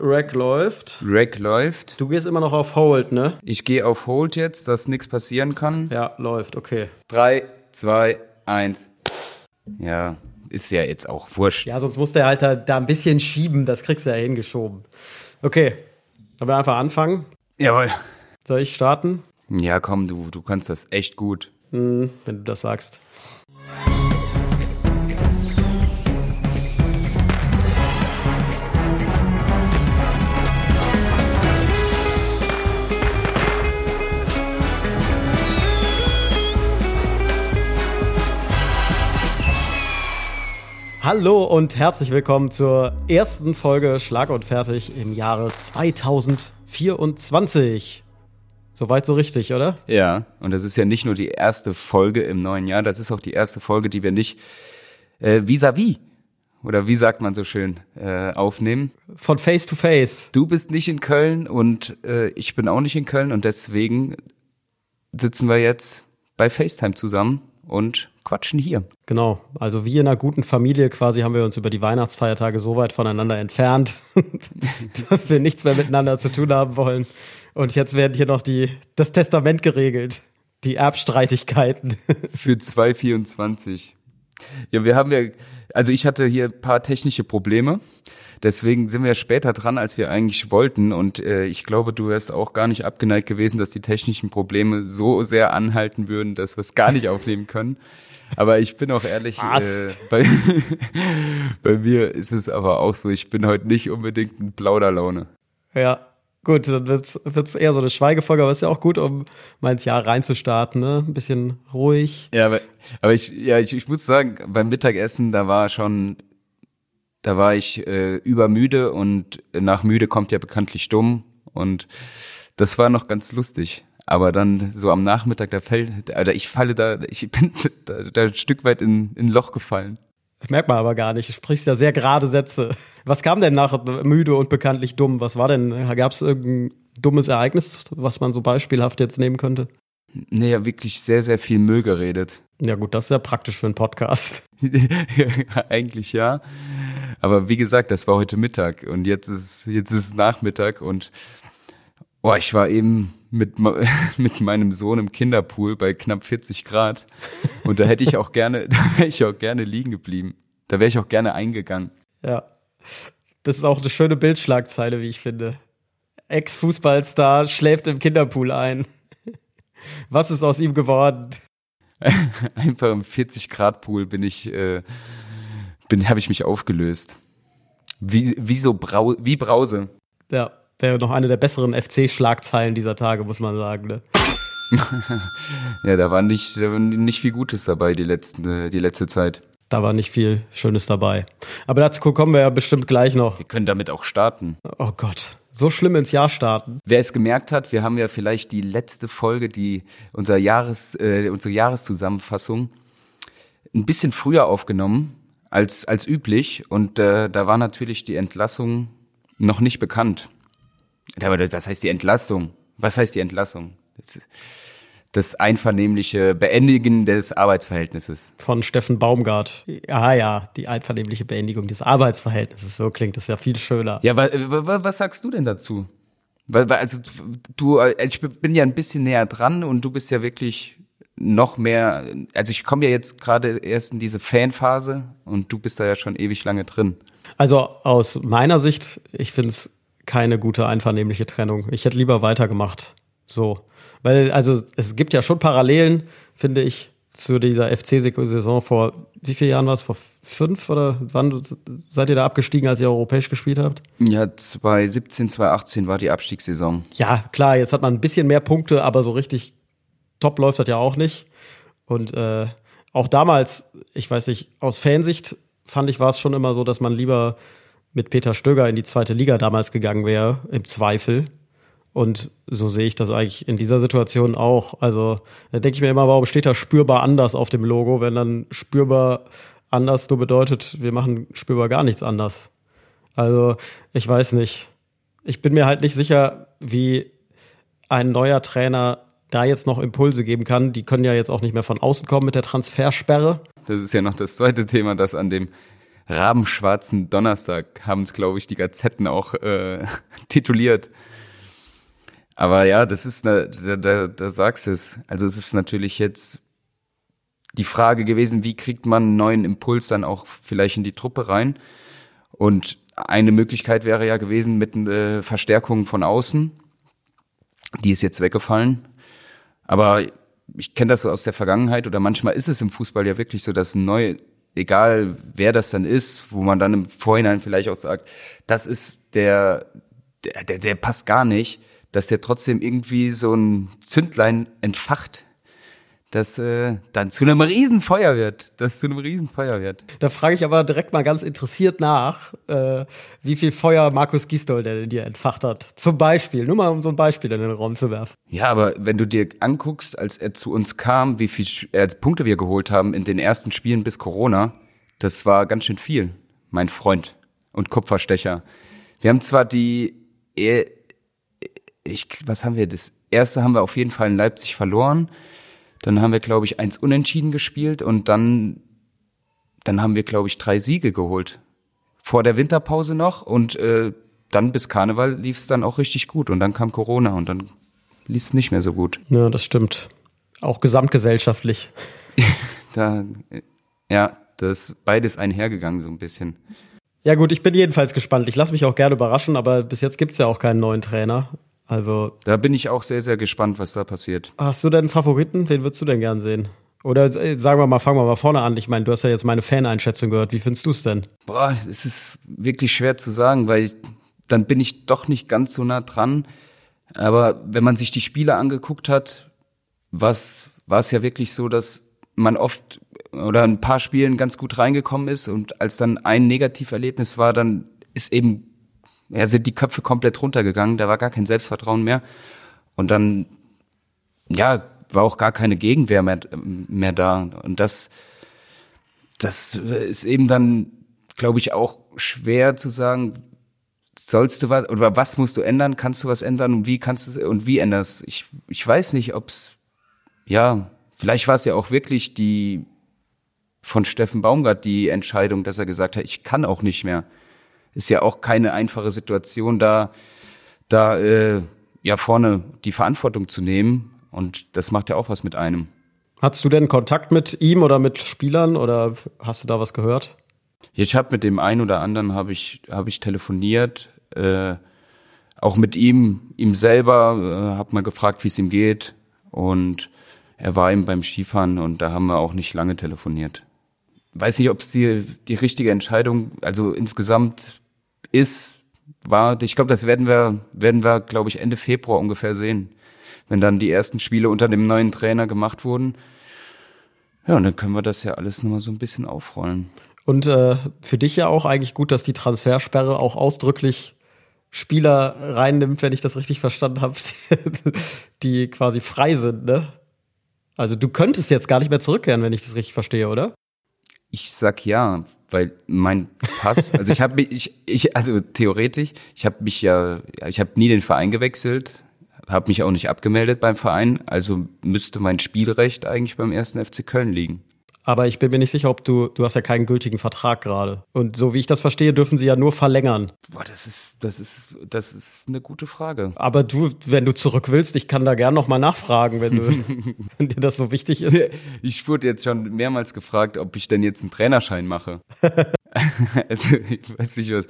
Rack läuft. Rack läuft. Du gehst immer noch auf Hold, ne? Ich gehe auf Hold jetzt, dass nichts passieren kann. Ja, läuft, okay. Drei, zwei, eins. Ja, ist ja jetzt auch wurscht. Ja, sonst musst du halt da, ein bisschen schieben, das kriegst du ja hingeschoben. Okay, wollen wir einfach anfangen? Jawohl. Soll ich starten? Ja, komm, du, du kannst das echt gut. Hm, wenn du das sagst. Hallo und herzlich willkommen zur ersten Folge Schlag und Fertig im Jahre 2024. Soweit so richtig, oder? Ja, und das ist ja nicht nur die erste Folge im neuen Jahr, das ist auch die erste Folge, die wir nicht äh, vis-à-vis -vis, oder wie sagt man so schön, äh, aufnehmen. Von Face to Face. Du bist nicht in Köln und äh, ich bin auch nicht in Köln und deswegen sitzen wir jetzt bei FaceTime zusammen und quatschen hier. Genau, also wie in einer guten Familie quasi haben wir uns über die Weihnachtsfeiertage so weit voneinander entfernt, dass wir nichts mehr miteinander zu tun haben wollen. Und jetzt werden hier noch die, das Testament geregelt, die Erbstreitigkeiten. Für 224. Ja, wir haben ja, also ich hatte hier ein paar technische Probleme. Deswegen sind wir später dran, als wir eigentlich wollten. Und äh, ich glaube, du wärst auch gar nicht abgeneigt gewesen, dass die technischen Probleme so sehr anhalten würden, dass wir es gar nicht aufnehmen können. Aber ich bin auch ehrlich, äh, bei, bei mir ist es aber auch so, ich bin heute nicht unbedingt in Plauderlaune. Ja, gut, dann wird's wird's eher so eine Schweigefolge, aber ist ja auch gut, um mal ins Jahr reinzustarten, ne? Ein bisschen ruhig. Ja, aber, aber ich, ja, ich, ich muss sagen, beim Mittagessen, da war schon, da war ich äh, übermüde und nach müde kommt ja bekanntlich dumm und das war noch ganz lustig. Aber dann so am Nachmittag, da fällt, oder ich falle da, ich bin da, da ein Stück weit in, in ein Loch gefallen. Merkt man aber gar nicht. Du sprichst ja sehr gerade Sätze. Was kam denn nach müde und bekanntlich dumm? Was war denn? Gab es irgendein dummes Ereignis, was man so beispielhaft jetzt nehmen könnte? Nee, ja, wirklich sehr, sehr viel Müll geredet. Ja gut, das ist ja praktisch für einen Podcast. Eigentlich ja. Aber wie gesagt, das war heute Mittag und jetzt ist, jetzt ist es Nachmittag und boah, ich war eben mit, mit meinem Sohn im Kinderpool bei knapp 40 Grad. Und da hätte ich auch gerne, da wäre ich auch gerne liegen geblieben. Da wäre ich auch gerne eingegangen. Ja. Das ist auch eine schöne Bildschlagzeile, wie ich finde. Ex-Fußballstar schläft im Kinderpool ein. Was ist aus ihm geworden? Einfach im 40 Grad Pool bin ich, äh, bin, habe ich mich aufgelöst. Wie, wie so Brau, wie Brause. Ja wäre noch eine der besseren FC-Schlagzeilen dieser Tage, muss man sagen. Ne? ja, da war nicht, da war nicht viel Gutes dabei die, letzten, die letzte Zeit. Da war nicht viel Schönes dabei. Aber dazu kommen wir ja bestimmt gleich noch. Wir können damit auch starten. Oh Gott, so schlimm ins Jahr starten. Wer es gemerkt hat, wir haben ja vielleicht die letzte Folge, die unser Jahres, äh, unsere Jahreszusammenfassung ein bisschen früher aufgenommen als, als üblich. Und äh, da war natürlich die Entlassung noch nicht bekannt. Aber das heißt die Entlassung. Was heißt die Entlassung? Das, ist das einvernehmliche Beendigen des Arbeitsverhältnisses. Von Steffen Baumgart. Ah ja, die einvernehmliche Beendigung des Arbeitsverhältnisses. So klingt das ja viel schöner. Ja, was, was sagst du denn dazu? Weil, also du, ich bin ja ein bisschen näher dran und du bist ja wirklich noch mehr, also ich komme ja jetzt gerade erst in diese Fanphase und du bist da ja schon ewig lange drin. Also aus meiner Sicht, ich finde es keine gute einvernehmliche Trennung. Ich hätte lieber weitergemacht. So. Weil, also, es gibt ja schon Parallelen, finde ich, zu dieser FC-Saison vor, wie vielen Jahren war es? Vor fünf oder wann seid ihr da abgestiegen, als ihr europäisch gespielt habt? Ja, 2017, 2018 war die Abstiegssaison. Ja, klar, jetzt hat man ein bisschen mehr Punkte, aber so richtig top läuft das ja auch nicht. Und äh, auch damals, ich weiß nicht, aus Fansicht fand ich, war es schon immer so, dass man lieber mit Peter Stöger in die zweite Liga damals gegangen wäre, im Zweifel. Und so sehe ich das eigentlich in dieser Situation auch. Also da denke ich mir immer, warum steht da spürbar anders auf dem Logo, wenn dann spürbar anders nur bedeutet, wir machen spürbar gar nichts anders. Also ich weiß nicht. Ich bin mir halt nicht sicher, wie ein neuer Trainer da jetzt noch Impulse geben kann. Die können ja jetzt auch nicht mehr von außen kommen mit der Transfersperre. Das ist ja noch das zweite Thema, das an dem rabenschwarzen Donnerstag haben es, glaube ich, die Gazetten auch äh, tituliert. Aber ja, das ist, ne, da, da, da sagst du es. Also es ist natürlich jetzt die Frage gewesen, wie kriegt man einen neuen Impuls dann auch vielleicht in die Truppe rein? Und eine Möglichkeit wäre ja gewesen mit äh, Verstärkung von außen. Die ist jetzt weggefallen. Aber ich kenne das so aus der Vergangenheit oder manchmal ist es im Fußball ja wirklich so, dass ein neu, egal wer das dann ist, wo man dann im Vorhinein vielleicht auch sagt, das ist der, der, der, der passt gar nicht, dass der trotzdem irgendwie so ein Zündlein entfacht das äh, dann zu einem Riesenfeuer wird. Das zu einem Riesenfeuer wird. Da frage ich aber direkt mal ganz interessiert nach, äh, wie viel Feuer Markus Gisdol denn in dir entfacht hat. Zum Beispiel, nur mal um so ein Beispiel in den Raum zu werfen. Ja, aber wenn du dir anguckst, als er zu uns kam, wie viel äh, Punkte wir geholt haben in den ersten Spielen bis Corona, das war ganz schön viel, mein Freund und Kupferstecher. Wir haben zwar die, äh, ich, was haben wir, das erste haben wir auf jeden Fall in Leipzig verloren dann haben wir, glaube ich, eins unentschieden gespielt und dann, dann haben wir, glaube ich, drei Siege geholt. Vor der Winterpause noch und äh, dann bis Karneval lief es dann auch richtig gut und dann kam Corona und dann lief es nicht mehr so gut. Ja, das stimmt. Auch gesamtgesellschaftlich. da, ja, das ist beides einhergegangen so ein bisschen. Ja gut, ich bin jedenfalls gespannt. Ich lasse mich auch gerne überraschen, aber bis jetzt gibt's ja auch keinen neuen Trainer. Also. Da bin ich auch sehr, sehr gespannt, was da passiert. Hast du denn einen Favoriten? Wen würdest du denn gern sehen? Oder äh, sagen wir mal, fangen wir mal vorne an. Ich meine, du hast ja jetzt meine Faneinschätzung gehört. Wie findest du es denn? Boah, es ist wirklich schwer zu sagen, weil ich, dann bin ich doch nicht ganz so nah dran. Aber wenn man sich die Spiele angeguckt hat, was war es ja wirklich so, dass man oft oder ein paar Spielen ganz gut reingekommen ist und als dann ein Negativerlebnis war, dann ist eben ja, sind die Köpfe komplett runtergegangen, da war gar kein Selbstvertrauen mehr. Und dann, ja, war auch gar keine Gegenwehr mehr, mehr da. Und das, das ist eben dann, glaube ich, auch schwer zu sagen, sollst du was, oder was musst du ändern, kannst du was ändern und wie kannst du und wie änderst? Ich, ich weiß nicht, ob's, ja, vielleicht war es ja auch wirklich die, von Steffen Baumgart die Entscheidung, dass er gesagt hat, ich kann auch nicht mehr ist ja auch keine einfache Situation, da, da äh, ja vorne die Verantwortung zu nehmen. Und das macht ja auch was mit einem. Hast du denn Kontakt mit ihm oder mit Spielern oder hast du da was gehört? Ich habe mit dem einen oder anderen habe ich habe ich telefoniert, äh, auch mit ihm, ihm selber, äh, habe mal gefragt, wie es ihm geht und er war ihm beim Skifahren und da haben wir auch nicht lange telefoniert. Weiß nicht, ob es die die richtige Entscheidung, also insgesamt ist, war, ich glaube, das werden wir, werden wir, glaube ich, Ende Februar ungefähr sehen, wenn dann die ersten Spiele unter dem neuen Trainer gemacht wurden. Ja, und dann können wir das ja alles nochmal so ein bisschen aufrollen. Und äh, für dich ja auch eigentlich gut, dass die Transfersperre auch ausdrücklich Spieler reinnimmt, wenn ich das richtig verstanden habe, die quasi frei sind, ne? Also du könntest jetzt gar nicht mehr zurückkehren, wenn ich das richtig verstehe, oder? Ich sag ja, weil mein Pass, also ich habe mich, ich, ich, also theoretisch, ich habe mich ja, ich habe nie den Verein gewechselt, habe mich auch nicht abgemeldet beim Verein, also müsste mein Spielrecht eigentlich beim ersten FC Köln liegen. Aber ich bin mir nicht sicher, ob du, du hast ja keinen gültigen Vertrag gerade. Und so wie ich das verstehe, dürfen sie ja nur verlängern. Boah, das ist, das ist, das ist eine gute Frage. Aber du, wenn du zurück willst, ich kann da gern nochmal nachfragen, wenn, du, wenn dir das so wichtig ist. Ich wurde jetzt schon mehrmals gefragt, ob ich denn jetzt einen Trainerschein mache. also, ich weiß nicht, was,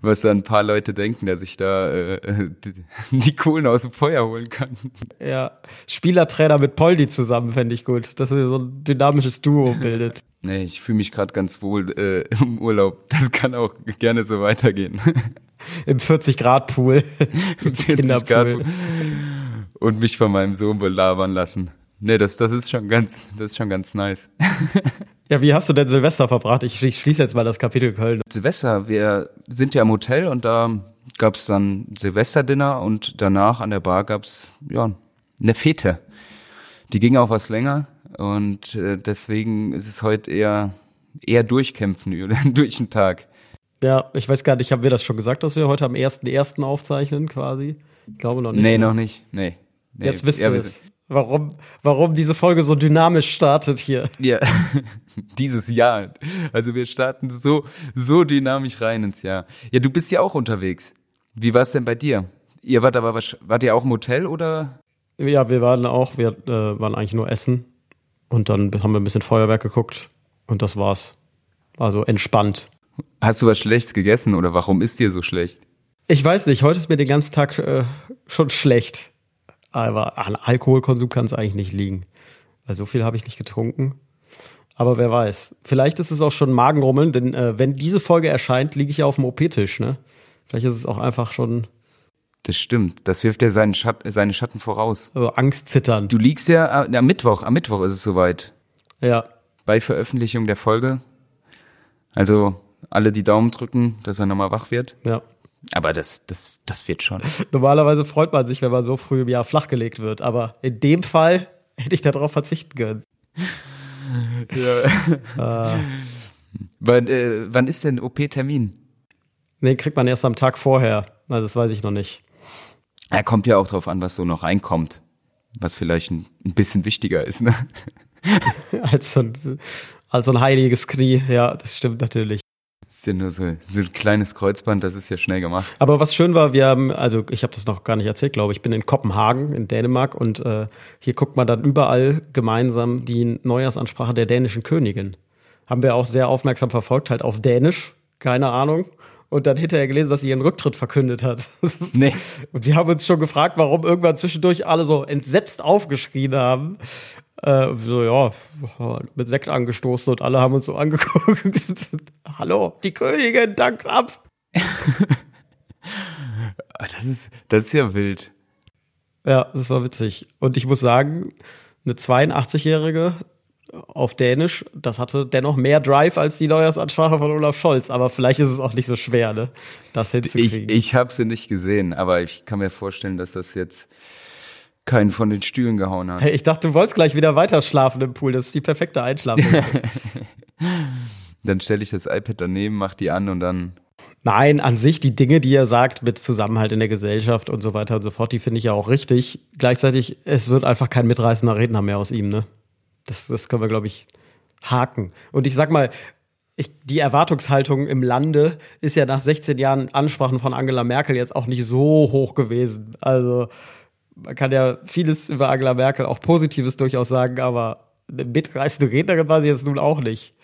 was da ein paar Leute denken, der sich da äh, die, die Kohlen aus dem Feuer holen kann. Ja, Spielertrainer mit Poldi zusammen fände ich gut, dass er so ein dynamisches Duo bildet. Nee, ich fühle mich gerade ganz wohl äh, im Urlaub. Das kann auch gerne so weitergehen. Im 40-Grad-Pool. Im 40 Grad Pool. Und mich von meinem Sohn belabern lassen. Nee, das, das ist schon ganz, das ist schon ganz nice. Ja, wie hast du denn Silvester verbracht? Ich schließe jetzt mal das Kapitel Köln. Silvester, wir sind ja im Hotel und da gab's dann Silvesterdinner und danach an der Bar gab's ja eine Fete. Die ging auch was länger und äh, deswegen ist es heute eher eher durchkämpfen durch den Tag. Ja, ich weiß gar nicht, haben wir das schon gesagt, dass wir heute am 1.1. aufzeichnen quasi? Ich glaube noch nicht. Nee, ne? noch nicht. Nee. nee. Jetzt wisst ihr es. Warum, warum diese Folge so dynamisch startet hier. Ja, dieses Jahr. Also wir starten so, so dynamisch rein ins Jahr. Ja, du bist ja auch unterwegs. Wie war es denn bei dir? Ihr wart aber, wart ihr auch im Hotel oder? Ja, wir waren auch, wir äh, waren eigentlich nur essen. Und dann haben wir ein bisschen Feuerwerk geguckt. Und das war's. Also entspannt. Hast du was Schlechtes gegessen oder warum ist dir so schlecht? Ich weiß nicht, heute ist mir den ganzen Tag äh, schon schlecht. Aber an Alkoholkonsum kann es eigentlich nicht liegen. Weil so viel habe ich nicht getrunken. Aber wer weiß. Vielleicht ist es auch schon Magenrummeln, denn äh, wenn diese Folge erscheint, liege ich ja auf dem OP-Tisch, ne? Vielleicht ist es auch einfach schon. Das stimmt. Das wirft ja seinen Schat seine Schatten voraus. Also Angstzittern. Du liegst ja äh, am Mittwoch. Am Mittwoch ist es soweit. Ja. Bei Veröffentlichung der Folge. Also alle die Daumen drücken, dass er nochmal wach wird. Ja. Aber das, das, das wird schon. Normalerweise freut man sich, wenn man so früh im Jahr flachgelegt wird. Aber in dem Fall hätte ich darauf verzichten können. Ja. äh. wann, äh, wann ist denn OP-Termin? Nee, kriegt man erst am Tag vorher. Also das weiß ich noch nicht. Er kommt ja auch drauf an, was so noch reinkommt. Was vielleicht ein, ein bisschen wichtiger ist, ne? als, so ein, als so ein heiliges Knie, ja, das stimmt natürlich. Das ist ja nur so, so ein kleines Kreuzband, das ist ja schnell gemacht. Aber was schön war, wir haben, also ich habe das noch gar nicht erzählt, glaube ich, ich bin in Kopenhagen in Dänemark und äh, hier guckt man dann überall gemeinsam die Neujahrsansprache der dänischen Königin. Haben wir auch sehr aufmerksam verfolgt, halt auf Dänisch, keine Ahnung. Und dann hinterher gelesen, dass sie ihren Rücktritt verkündet hat. Nee. Und wir haben uns schon gefragt, warum irgendwann zwischendurch alle so entsetzt aufgeschrien haben. Äh, so, ja, mit Sekt angestoßen und alle haben uns so angeguckt. Hallo, die Königin, dank ab. das ist, das ist ja wild. Ja, das war witzig. Und ich muss sagen, eine 82-Jährige auf Dänisch, das hatte dennoch mehr Drive als die Neujahrsansprache von Olaf Scholz. Aber vielleicht ist es auch nicht so schwer, ne, das hinzukriegen. Ich, ich habe sie nicht gesehen, aber ich kann mir vorstellen, dass das jetzt keinen von den Stühlen gehauen hat. Hey, ich dachte, du wolltest gleich wieder weiter schlafen im Pool. Das ist die perfekte Einschlafung. dann stelle ich das iPad daneben, mach die an und dann. Nein, an sich die Dinge, die er sagt mit Zusammenhalt in der Gesellschaft und so weiter und so fort, die finde ich ja auch richtig. Gleichzeitig, es wird einfach kein mitreißender Redner mehr aus ihm, ne? Das, das können wir, glaube ich, haken. Und ich sag mal, ich, die Erwartungshaltung im Lande ist ja nach 16 Jahren Ansprachen von Angela Merkel jetzt auch nicht so hoch gewesen. Also man kann ja vieles über Angela Merkel auch Positives durchaus sagen, aber eine mitreißende Rednerin war sie jetzt nun auch nicht.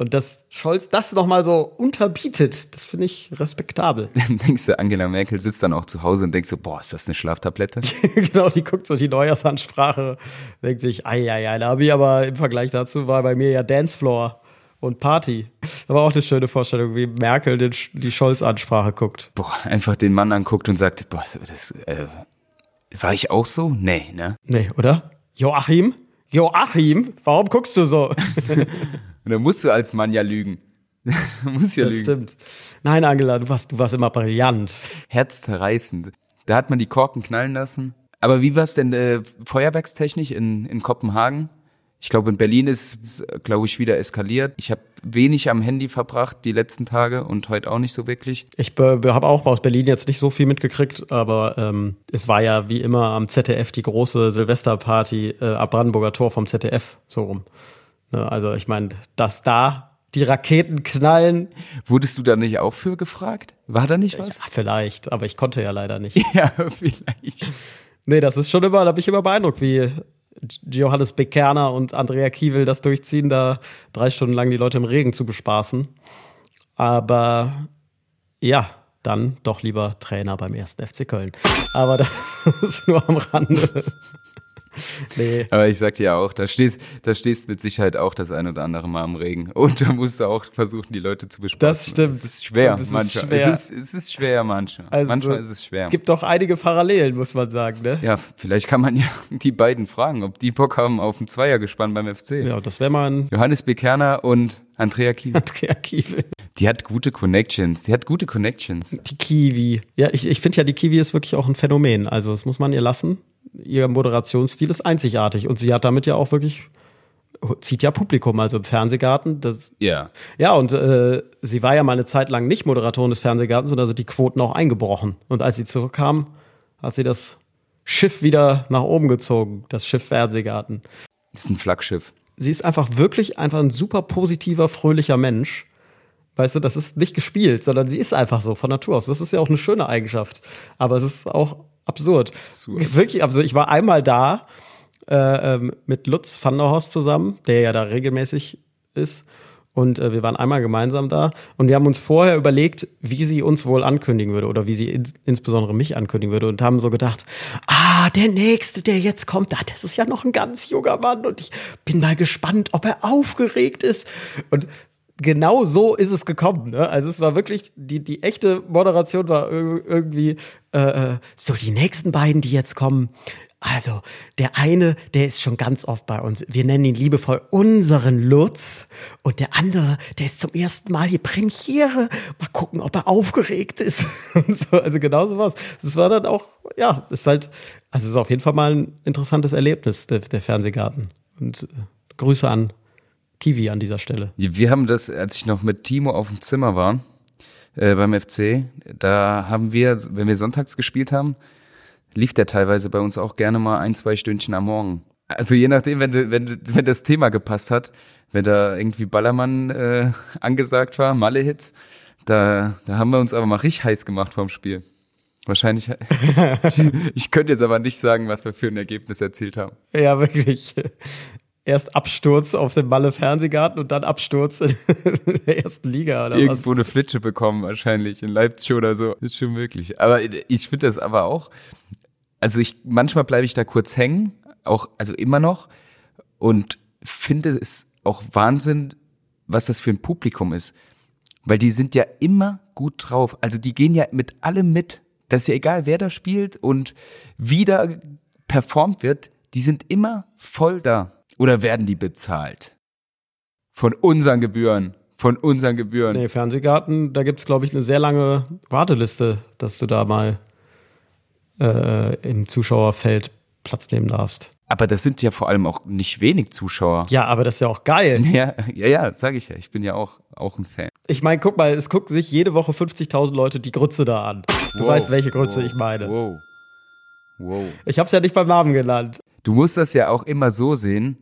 Und dass Scholz das nochmal so unterbietet, das finde ich respektabel. Dann denkst du, Angela Merkel sitzt dann auch zu Hause und denkst so, boah, ist das eine Schlaftablette? genau, die guckt so die Neujahrsansprache, denkt sich, ei, ei, ei, da habe ich aber im Vergleich dazu war bei mir ja Dancefloor und Party. Aber auch eine schöne Vorstellung, wie Merkel den, die Scholz-Ansprache guckt. Boah, einfach den Mann anguckt und sagt, boah, das, äh, war ich auch so? Nee, ne? Nee, oder? Joachim? Joachim? Warum guckst du so? Und dann musst du als Mann ja lügen. musst ja das lügen. stimmt. Nein, Angela, du warst, du warst immer brillant. Herzzerreißend. Da hat man die Korken knallen lassen. Aber wie war es denn äh, feuerwerkstechnisch in, in Kopenhagen? Ich glaube, in Berlin ist, glaube ich, wieder eskaliert. Ich habe wenig am Handy verbracht die letzten Tage und heute auch nicht so wirklich. Ich habe auch aus Berlin jetzt nicht so viel mitgekriegt, aber ähm, es war ja wie immer am ZDF die große Silvesterparty äh, am Brandenburger Tor vom ZDF so rum. Ne, also ich meine, dass da die Raketen knallen. Wurdest du da nicht auch für gefragt? War da nicht was? Ja, vielleicht, aber ich konnte ja leider nicht. ja, vielleicht. Nee, das ist schon immer, da bin ich immer beeindruckt, wie Johannes Bekerner und Andrea Kiewel das durchziehen, da drei Stunden lang die Leute im Regen zu bespaßen. Aber ja, dann doch lieber Trainer beim ersten FC Köln. Aber das ist nur am Rande. Nee. Aber ich sag dir auch, da stehst, da stehst mit Sicherheit auch das ein oder andere Mal im Regen. Und da musst du auch versuchen, die Leute zu bespaßen. Das stimmt. Es ist schwer, manchmal. Schwer. Es, ist, es ist schwer, manchmal. Also, manchmal ist es schwer. Gibt doch einige Parallelen, muss man sagen, ne? Ja, vielleicht kann man ja die beiden fragen, ob die Bock haben auf ein Zweiergespann beim FC. Ja, das wäre mal ein Johannes Bekerner und Andrea Kiewel. Andrea Kiewel. Die hat gute Connections. Die hat gute Connections. Die Kiwi. Ja, ich, ich finde ja, die Kiwi ist wirklich auch ein Phänomen. Also, das muss man ihr lassen ihr Moderationsstil ist einzigartig und sie hat damit ja auch wirklich zieht ja Publikum, also im Fernsehgarten. Das, ja. Ja, und äh, sie war ja mal eine Zeit lang nicht Moderatorin des Fernsehgartens und da sind die Quoten auch eingebrochen. Und als sie zurückkam, hat sie das Schiff wieder nach oben gezogen, das Schiff Fernsehgarten. Das ist ein Flaggschiff. Sie ist einfach wirklich einfach ein super positiver, fröhlicher Mensch. Weißt du, das ist nicht gespielt, sondern sie ist einfach so von Natur aus. Das ist ja auch eine schöne Eigenschaft. Aber es ist auch absurd. Absurd. Ist wirklich absurd. Ich war einmal da äh, ähm, mit Lutz van der Horst zusammen, der ja da regelmäßig ist. Und äh, wir waren einmal gemeinsam da und wir haben uns vorher überlegt, wie sie uns wohl ankündigen würde oder wie sie ins insbesondere mich ankündigen würde und haben so gedacht, ah, der nächste, der jetzt kommt, ah, das ist ja noch ein ganz junger Mann und ich bin mal gespannt, ob er aufgeregt ist. Und genau so ist es gekommen. Ne? Also es war wirklich, die, die echte Moderation war ir- irgendwie äh, äh, so die nächsten beiden, die jetzt kommen. Also der eine, der ist schon ganz oft bei uns. Wir nennen ihn liebevoll unseren Lutz. Und der andere, der ist zum ersten Mal hier Premiere. Mal gucken, ob er aufgeregt ist. Und so, also genau so was. Das war dann auch, ja, ist halt, also es ist auf jeden Fall mal ein interessantes Erlebnis, der, der Fernsehgarten. Und äh, Grüße an Kiwi an dieser Stelle. Wir haben das, als ich noch mit Timo auf dem Zimmer war, äh, beim FC, da haben wir, wenn wir sonntags gespielt haben, lief der teilweise bei uns auch gerne mal ein, zwei Stündchen am Morgen. Also je nachdem, wenn, wenn, wenn das Thema gepasst hat, wenn da irgendwie Ballermann äh, angesagt war, Malle-Hits, da, da haben wir uns aber mal richtig heiß gemacht vorm Spiel. Wahrscheinlich, ich könnte jetzt aber nicht sagen, was wir für ein Ergebnis erzielt haben. Ja, wirklich. Erst Absturz auf dem Malle Fernsehgarten und dann Absturz in der ersten Liga oder irgendwo was? eine Flitsche bekommen, wahrscheinlich in Leipzig oder so. Ist schon möglich. Aber ich finde das aber auch. Also ich manchmal bleibe ich da kurz hängen, auch also immer noch und finde es auch Wahnsinn, was das für ein Publikum ist, weil die sind ja immer gut drauf. Also die gehen ja mit allem mit. Das ist ja egal, wer da spielt und wie da performt wird. Die sind immer voll da. Oder werden die bezahlt? Von unseren Gebühren. Von unseren Gebühren. Nee, Fernsehgarten, da gibt's glaube ich, eine sehr lange Warteliste, dass du da mal äh, im Zuschauerfeld Platz nehmen darfst. Aber das sind ja vor allem auch nicht wenig Zuschauer. Ja, aber das ist ja auch geil. Ja, ja, ja, sag ich ja. Ich bin ja auch, auch ein Fan. Ich meine, guck mal, es gucken sich jede Woche 50.000 Leute die Grütze da an. Du weißt, welche Grütze wow, ich meine. Wow. Wow. Ich hab's ja nicht beim Namen genannt. Du musst das ja auch immer so sehen,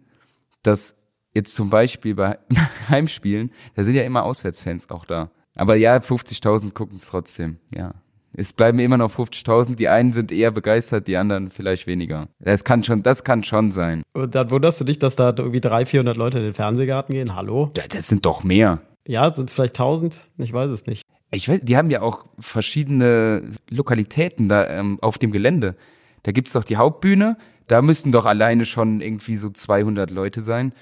dass jetzt zum Beispiel bei Heimspielen, da sind ja immer Auswärtsfans auch da. Aber ja, 50.000 gucken es trotzdem, ja. Es bleiben immer noch 50.000. Die einen sind eher begeistert, die anderen vielleicht weniger. Das kann schon, das kann schon sein. Und dann wunderst du dich, dass da irgendwie 300, 400 Leute in den Fernsehgarten gehen. Hallo? Da- Das sind doch mehr. Ja, sind es vielleicht 1000? Ich weiß es nicht. Ich weiß, die haben ja auch verschiedene Lokalitäten da ähm, auf dem Gelände. Da gibt's doch die Hauptbühne, da müssten doch alleine schon irgendwie so 200 Leute sein.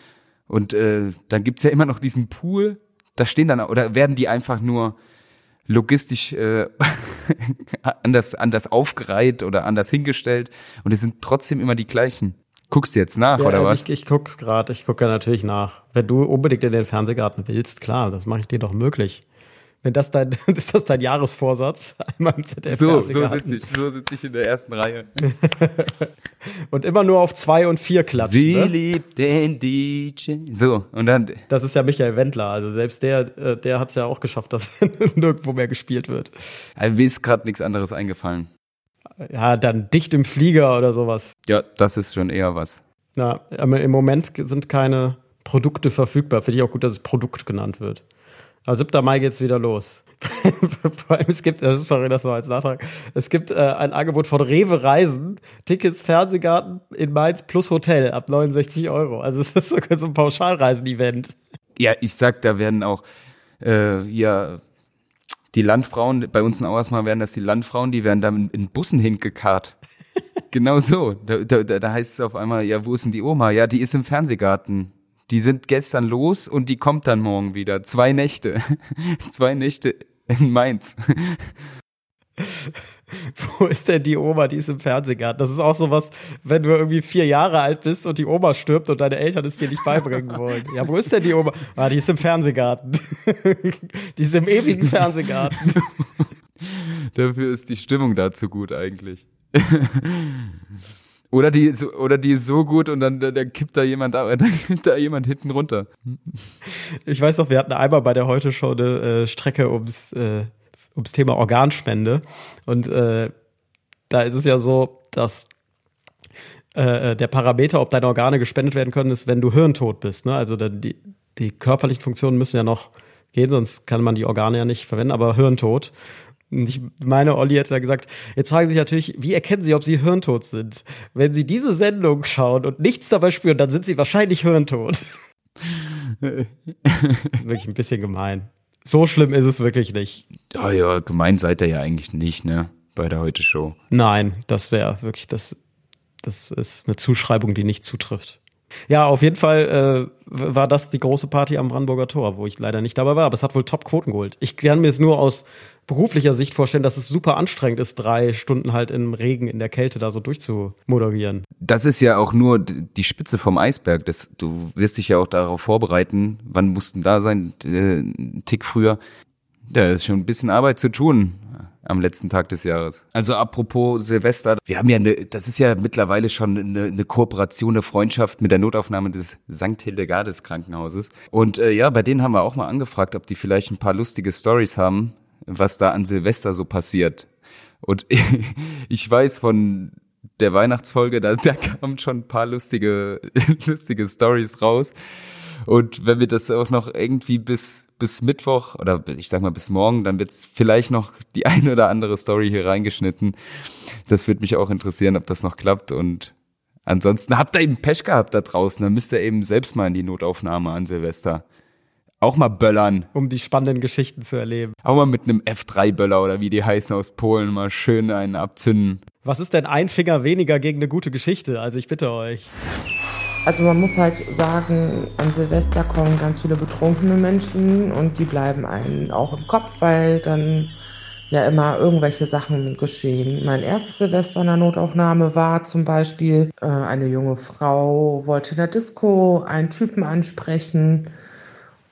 Und äh, dann gibt's ja immer noch diesen Pool. Da stehen dann, oder werden die einfach nur logistisch äh, anders, anders aufgereiht oder anders hingestellt. Und es sind trotzdem immer die gleichen. Guckst du jetzt nach, Ja, oder also was? Ich, ich guck's gerade, ich gucke ja natürlich nach. Wenn du unbedingt in den Fernsehgarten willst, klar, das mache ich dir doch möglich. Wenn das dein, ist das dein Jahresvorsatz, einmal im ZDF so, so sitze ich, so sitze ich in der ersten Reihe. Und immer nur auf zwei und vier klatschen. Sie Ne? liebt den DJ. So, und dann, Das ist ja Michael Wendler, also selbst der, äh, der hat's ja auch geschafft, dass nirgendwo mehr gespielt wird. Also, mir ist gerade nichts anderes eingefallen. Ja, dann dicht im Flieger oder sowas. Ja, das ist schon eher was. Na, aber im Moment sind keine Produkte verfügbar. Finde ich auch gut, dass es Produkt genannt wird. Aber 7. Mai geht's wieder los. Vor allem, es gibt, äh, sorry, das noch als Nachtrag. Es gibt äh, ein Angebot von Rewe Reisen, Tickets, Fernsehgarten in Mainz plus Hotel ab 69 Euro. Also es ist sogar so ein Pauschalreisen-Event. Ja, ich sag, da werden auch äh, hier die Landfrauen, bei uns in Auersmal werden das die Landfrauen, die werden dann in, Bussen hingekarrt. genau so. Da, da, da da heißt es auf einmal, ja, wo ist denn die Oma? Ja, die ist im Fernsehgarten. Die sind gestern los und die kommt dann morgen wieder. Zwei Nächte. Zwei Nächte in Mainz. Wo ist denn die Oma? Die ist im Fernsehgarten. Das ist auch so was, wenn du irgendwie vier Jahre alt bist und die Oma stirbt und deine Eltern es dir nicht beibringen wollen. Ja, wo ist denn die Oma? Ah, die ist im Fernsehgarten. die ist im ewigen Fernsehgarten. Dafür ist die Stimmung da zu gut eigentlich. Oder die ist, oder die ist so gut und dann, dann kippt da jemand, dann kippt da jemand hinten runter. Ich weiß noch, wir hatten einmal bei der Heute Show eine äh, Strecke ums, äh, ums Thema Organspende. Und äh, da ist es ja so, dass äh, der Parameter, ob deine Organe gespendet werden können, ist, wenn du hirntot bist. Ne? Also die, die körperlichen Funktionen müssen ja noch gehen, sonst kann man die Organe ja nicht verwenden, aber hirntot. Ich meine, Olli hätte da gesagt, jetzt fragen Sie sich natürlich, wie erkennen Sie, ob Sie hirntot sind? Wenn Sie diese Sendung schauen und nichts dabei spüren, dann sind Sie wahrscheinlich hirntot. wirklich ein bisschen gemein. So schlimm ist es wirklich nicht. Ja, ja, gemein seid ihr ja eigentlich nicht, ne? Bei der Heute-Show. Nein, das wäre wirklich, das, das ist eine Zuschreibung, die nicht zutrifft. Ja, auf jeden Fall äh, war das die große Party am Brandenburger Tor, wo ich leider nicht dabei war, aber es hat wohl Top-Quoten geholt. Ich kann mir es nur aus beruflicher Sicht vorstellen, dass es super anstrengend ist, drei Stunden halt im Regen, in der Kälte da so durchzumoderieren. Das ist ja auch nur die Spitze vom Eisberg. Das, du wirst dich ja auch darauf vorbereiten. Wann mussten da sein? Äh, ein Tick früher. Da ist schon ein bisschen Arbeit zu tun am letzten Tag des Jahres. Also apropos Silvester, wir haben ja eine, das ist ja mittlerweile schon eine, eine Kooperation, eine Freundschaft mit der Notaufnahme des St. Hildegardes Krankenhauses. Und äh, ja, bei denen haben wir auch mal angefragt, ob die vielleicht ein paar lustige Stories haben, was da an Silvester so passiert. Und ich weiß von der Weihnachtsfolge, da, da kamen schon ein paar lustige, lustige Stories raus. Und wenn wir das auch noch irgendwie bis, bis Mittwoch oder ich sag mal bis morgen, dann wird's vielleicht noch die eine oder andere Story hier reingeschnitten. Das wird mich auch interessieren, ob das noch klappt. Und ansonsten habt ihr eben Pech gehabt da draußen. Dann müsst ihr eben selbst mal in die Notaufnahme an Silvester. Auch mal böllern. Um die spannenden Geschichten zu erleben. Auch mal mit einem F3-Böller oder wie die heißen aus Polen mal schön einen abzünden. Was ist denn ein Finger weniger gegen eine gute Geschichte? Also ich bitte euch. Also man muss halt sagen, an Silvester kommen ganz viele betrunkene Menschen und die bleiben einem auch im Kopf, weil dann ja immer irgendwelche Sachen geschehen. Mein erstes Silvester in der Notaufnahme war zum Beispiel, äh, eine junge Frau wollte in der Disco einen Typen ansprechen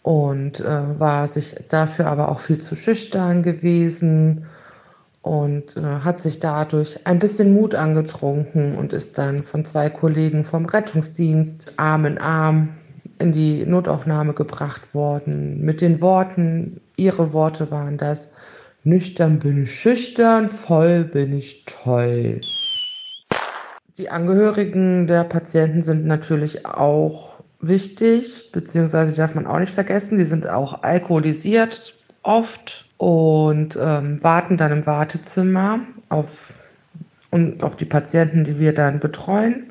und äh, war sich dafür aber auch viel zu schüchtern gewesen und äh, hat sich dadurch ein bisschen Mut angetrunken und ist dann von zwei Kollegen vom Rettungsdienst Arm in Arm in die Notaufnahme gebracht worden mit den Worten, ihre Worte waren das, nüchtern bin ich schüchtern, voll bin ich toll. Die Angehörigen der Patienten sind natürlich auch wichtig, beziehungsweise darf man auch nicht vergessen, die sind auch alkoholisiert oft und ähm, warten dann im Wartezimmer auf, und auf die Patienten, die wir dann betreuen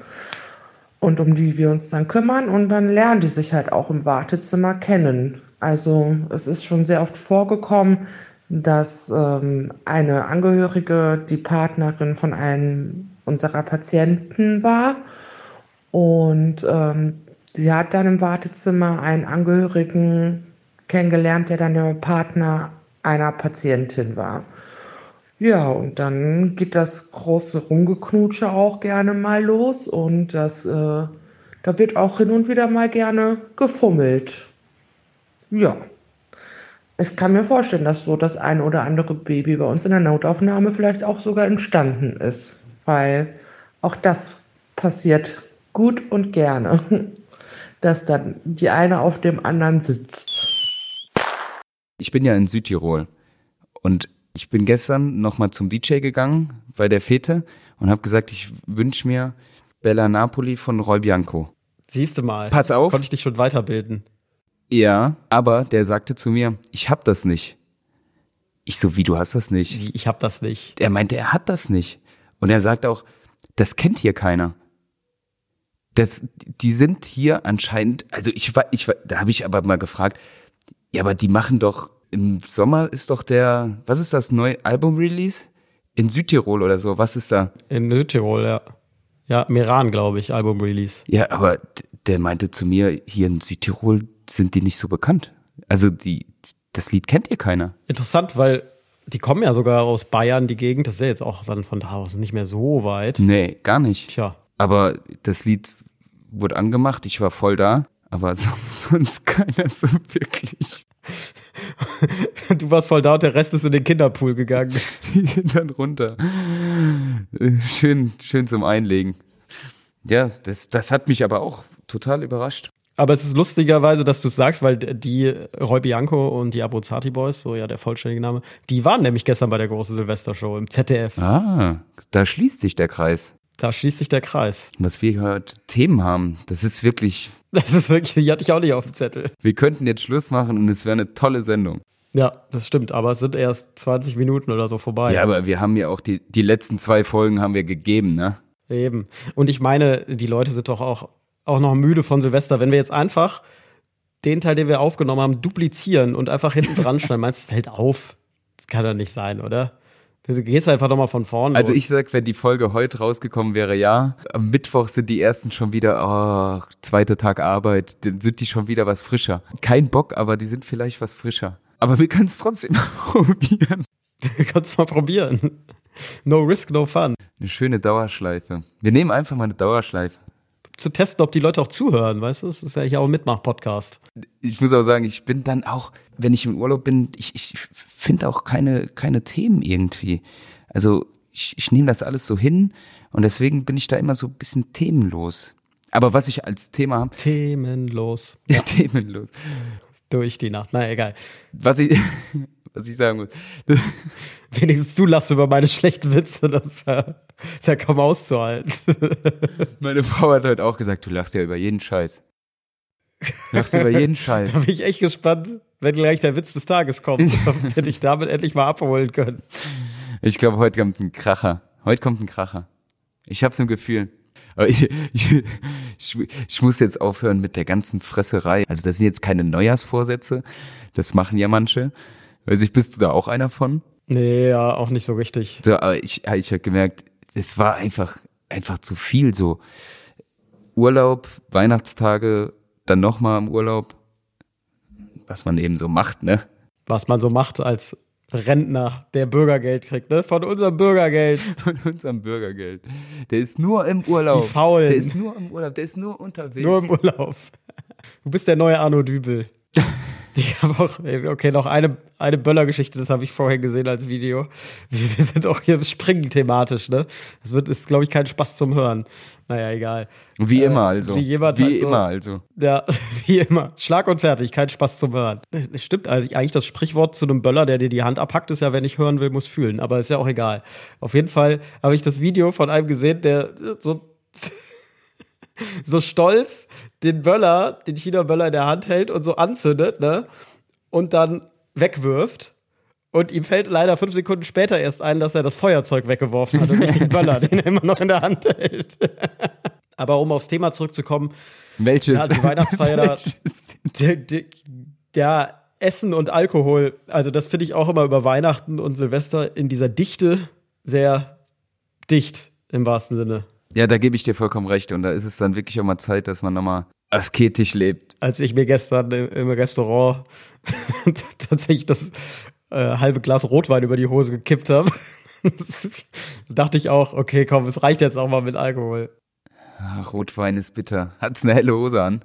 und um die wir uns dann kümmern. Und dann lernen die sich halt auch im Wartezimmer kennen. Also es ist schon sehr oft vorgekommen, dass ähm, eine Angehörige die Partnerin von einem unserer Patienten war. Und ähm, sie hat dann im Wartezimmer einen Angehörigen kennengelernt, der dann der Partner einer Patientin war. Ja, und dann geht das große Rumgeknutsche auch gerne mal los und das, äh, da wird auch hin und wieder mal gerne gefummelt. Ja. Ich kann mir vorstellen, dass so das ein oder andere Baby bei uns in der Notaufnahme vielleicht auch sogar entstanden ist, weil auch das passiert gut und gerne, dass dann die eine auf dem anderen sitzt. Ich bin ja in Südtirol und ich bin gestern nochmal zum DJ gegangen bei der Fete und habe gesagt, ich wünsche mir Bella Napoli von Roy Bianco. Siehst du mal. Pass auf. Konnte ich dich schon weiterbilden. Ja, aber der sagte zu mir, ich hab das nicht. Ich so, wie du hast das nicht? Wie, ich hab das nicht. Er meinte, er hat das nicht. Und er sagt auch, das kennt hier keiner. Das, die sind hier anscheinend, also ich war, ich war, da habe ich aber mal gefragt, ja, aber die machen doch, im Sommer ist doch der, was ist das, neue Album-Release? In Südtirol oder so, was ist da? In Südtirol, ja. Ja, Meran, glaube ich, Album-Release. Ja, aber der meinte zu mir, hier in Südtirol sind die nicht so bekannt. Also die, das Lied kennt ihr keiner. Interessant, weil die kommen ja sogar aus Bayern, die Gegend. Das ist ja jetzt auch dann von da aus nicht mehr so weit. Nee, gar nicht. Tja. Aber das Lied wurde angemacht, ich war voll da aber sonst keiner so wirklich. Du warst voll da und der Rest ist in den Kinderpool gegangen. Die sind dann runter. Schön, schön zum Einlegen. Ja, das, das hat mich aber auch total überrascht. Aber es ist lustigerweise, dass du es sagst, weil die Roy Bianco und die Abruzzati Boys, so ja der vollständige Name, die waren nämlich gestern bei der großen Silvestershow im ZDF. Ah, da schließt sich der Kreis. Da schließt sich der Kreis. Was wir heute Themen haben, das ist wirklich. Das ist wirklich, die hatte ich auch nicht auf dem Zettel. Wir könnten jetzt Schluss machen und es wäre eine tolle Sendung. Ja, das stimmt, aber es sind erst 20 Minuten oder so vorbei. Ja, aber wir haben ja auch die, die letzten zwei Folgen haben wir gegeben, ne? Eben. Und ich meine, die Leute sind doch auch, auch noch müde von Silvester. Wenn wir jetzt einfach den Teil, den wir aufgenommen haben, duplizieren und einfach hinten dran schneiden, meinst du, es fällt auf? Das kann doch nicht sein, oder? Du gehst einfach doch mal von vorne. Also los. ich sag, wenn die Folge heute rausgekommen wäre, ja. Am Mittwoch sind die ersten schon wieder, oh, zweiter Tag Arbeit, dann sind die schon wieder was frischer. Kein Bock, aber die sind vielleicht was frischer. Aber wir können es trotzdem probieren. Du kannst mal probieren. No risk, no fun. Eine schöne Dauerschleife. Wir nehmen einfach mal eine Dauerschleife. Zu testen, ob die Leute auch zuhören, weißt du? Das ist ja hier auch ein Mitmach-Podcast. Ich muss aber sagen, ich bin dann auch, wenn ich im Urlaub bin, ich, ich finde auch keine, keine Themen irgendwie. Also ich, ich nehme das alles so hin und deswegen bin ich da immer so ein bisschen themenlos. Aber was ich als Thema habe, Themenlos. ja. themenlos. Durch die Nacht. Na, egal. Was ich, was ich sagen muss. Wenigstens du lachst über meine schlechten Witze. Das ist ja, ist ja kaum auszuhalten. Meine Frau hat heute auch gesagt, du lachst ja über jeden Scheiß. Du lachst über jeden Da Scheiß. bin ich echt gespannt, wenn gleich der Witz des Tages kommt, ob wir dich damit endlich mal abholen können. Ich glaube, heute kommt ein Kracher. Heute kommt ein Kracher. Ich hab's im Gefühl. Aber ich, ich, ich, ich muss jetzt aufhören mit der ganzen Fresserei. Also das sind jetzt keine Neujahrsvorsätze. Das machen ja manche. Weiß ich, bist du da auch einer von? Nee, ja, auch nicht so richtig. So, aber ich, ich habe gemerkt, es war einfach, einfach zu viel so. Urlaub, Weihnachtstage, dann nochmal im Urlaub. Was man eben so macht, ne? Was man so macht als Rentner, der Bürgergeld kriegt, ne? Von unserem Bürgergeld. Von unserem Bürgergeld. Der ist nur im Urlaub. Die Faulen. Der ist nur im Urlaub, der ist nur unterwegs. Nur im Urlaub. Du bist der neue Arno Dübel. Ich habe auch, okay, noch eine, eine Böllergeschichte, das habe ich vorher gesehen als Video. Wir, wir sind auch hier im Springen thematisch, ne? Das wird, ist, glaube ich, kein Spaß zum Hören. Naja, egal. Wie Äh, immer also. Wie jemand Wie halt so- immer also. Ja, wie immer. Schlag und fertig, kein Spaß zum Hören. Stimmt eigentlich, eigentlich das Sprichwort zu einem Böller, der dir die Hand abhackt, ist ja, wer nicht hören will, muss fühlen. Aber ist ja auch egal. Auf jeden Fall habe ich das Video von einem gesehen, der so, so stolz den Böller, den China-Böller in der Hand hält und so anzündet, ne? Und dann wegwirft. Und ihm fällt leider fünf Sekunden später erst ein, dass er das Feuerzeug weggeworfen hat und nicht den Böller, den er immer noch in der Hand hält. Aber um aufs Thema zurückzukommen, Welches? ja, die Weihnachtsfeier da, der, Essen und Alkohol, also das finde ich auch immer über Weihnachten und Silvester in dieser Dichte sehr dicht im wahrsten Sinne. Ja, da gebe ich dir vollkommen recht. Und da ist es dann wirklich auch mal Zeit, dass man nochmal asketisch lebt. Als ich mir gestern im, Restaurant tatsächlich das äh, halbe Glas Rotwein über die Hose gekippt habe, dachte ich auch, okay, komm, es reicht jetzt auch mal mit Alkohol. Ach, Rotwein ist bitter. Hat's eine helle Hose an?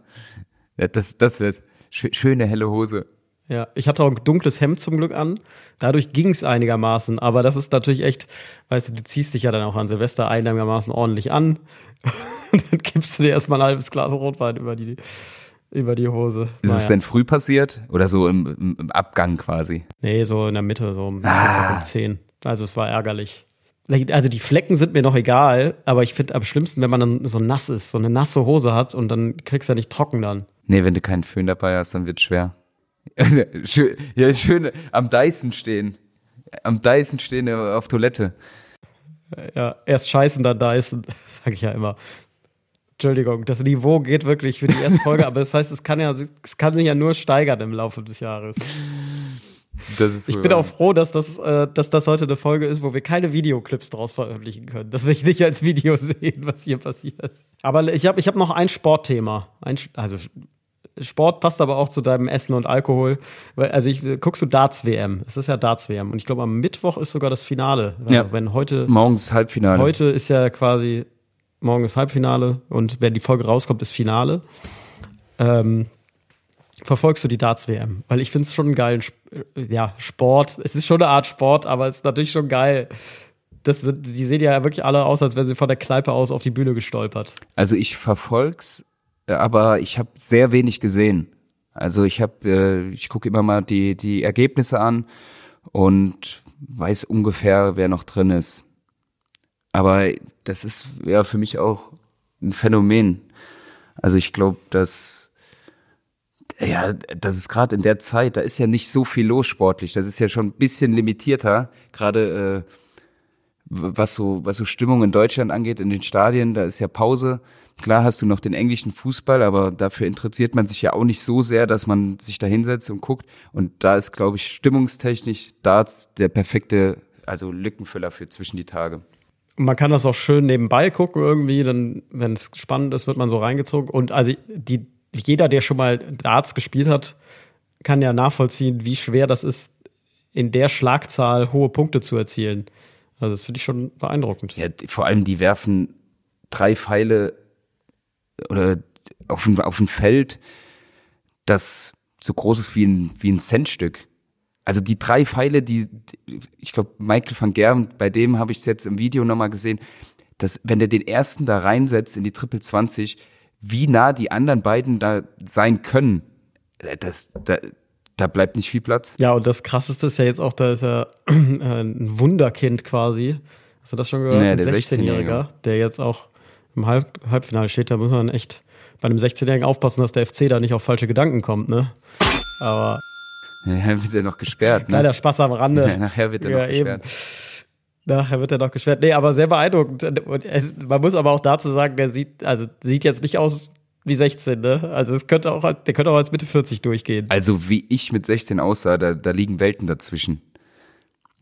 Ja, das, das wär's. Schö- Schöne helle Hose. Ja, ich hatte auch ein dunkles Hemd zum Glück an. Dadurch ging es einigermaßen. Aber das ist natürlich echt, weißt du, du ziehst dich ja dann auch an Silvester einigermaßen ordentlich an. Und dann gibst du dir erstmal ein halbes Glas Rotwein über die, über die Hose. Ist es Naja. denn früh passiert? Oder so im, im, im Abgang quasi? Nee, so in der Mitte, so um, Ah. um 10. Also es war ärgerlich. Also die Flecken sind mir noch egal, aber ich finde am schlimmsten, wenn man dann so nass ist, so eine nasse Hose hat und dann kriegst du ja nicht trocken dann. Nee, wenn du keinen Föhn dabei hast, dann wird's schwer. Schön, ja, schön am Dyson stehen. Am Dyson stehen auf Toilette. Ja, erst scheißen, dann Dyson, sag ich ja immer. Entschuldigung, das Niveau geht wirklich für die erste Folge, aber das heißt, es kann ja, es kann sich ja nur steigern im Laufe des Jahres. Ich bin auch froh, dass das, äh, dass das heute eine Folge ist, wo wir keine Videoclips draus veröffentlichen können. Dass wir nicht als Video sehen, was hier passiert. Aber ich habe ich hab noch ein Sportthema. Ein, also Sport passt aber auch zu deinem Essen und Alkohol. Also ich guckst du Darts WM. Es ist ja Darts WM. Und ich glaube, am Mittwoch ist sogar das Finale. Ja. Wenn heute, Morgens Halbfinale. heute ist ja quasi, morgen ist Halbfinale und wenn die Folge rauskommt, ist Finale. Ähm, verfolgst du die Darts-WM? Weil ich finde es schon einen geilen äh, ja, Sport. Es ist schon eine Art Sport, aber es ist natürlich schon geil. Das die sehen ja wirklich alle aus, als wären sie von der Kneipe aus auf die Bühne gestolpert. Also ich verfolg's, aber ich habe sehr wenig gesehen. Also ich habe, äh, ich gucke immer mal die die Ergebnisse an und weiß ungefähr, wer noch drin ist. Aber das ist ja für mich auch ein Phänomen. Also ich glaube, dass ja, das ist gerade in der Zeit, da ist ja nicht so viel los sportlich. Das ist ja schon ein bisschen limitierter, gerade äh, was so was so Stimmung in Deutschland angeht in den Stadien. Da ist ja Pause. Klar hast du noch den englischen Fußball, aber dafür interessiert man sich ja auch nicht so sehr, dass man sich da hinsetzt und guckt. Und da ist, glaube ich, stimmungstechnisch Darts der perfekte, also Lückenfüller für zwischen die Tage. Man kann das auch schön nebenbei gucken irgendwie, dann, wenn es spannend ist, wird man so reingezogen. Und also die, jeder, der schon mal Darts gespielt hat, kann ja nachvollziehen, wie schwer das ist, in der Schlagzahl hohe Punkte zu erzielen. Also das finde ich schon beeindruckend. Ja, vor allem die werfen drei Pfeile oder auf ein, auf ein Feld, das so groß ist wie ein, wie ein Centstück. Also die drei Pfeile, die, ich glaube, Michael van Gerven, bei dem habe ich es jetzt im Video nochmal gesehen, dass wenn der den ersten da reinsetzt in die Triple 20, wie nah die anderen beiden da sein können, äh, das, da, da bleibt nicht viel Platz. Ja, und das krasseste ist ja jetzt auch, da ist er ein Wunderkind quasi. Hast du das schon gehört? Naja, ein der 16-Jähriger, der jetzt auch im Halb Halbfinale steht. Da muss man echt bei einem 16-Jährigen aufpassen, dass der FC da nicht auf falsche Gedanken kommt, ne? Aber. Ja, wird er noch gesperrt, ne? Kleiner Spaß am Rande. Ja, nachher wird er Ja, noch gesperrt. eben. Nachher wird er noch gesperrt. Nee, aber sehr beeindruckend. Und es, man muss aber auch dazu sagen, der sieht, also sieht jetzt nicht aus wie 16, ne? Also es könnte auch, der könnte auch als Mitte 40 durchgehen. Also wie ich mit 16 aussah, da, da liegen Welten dazwischen.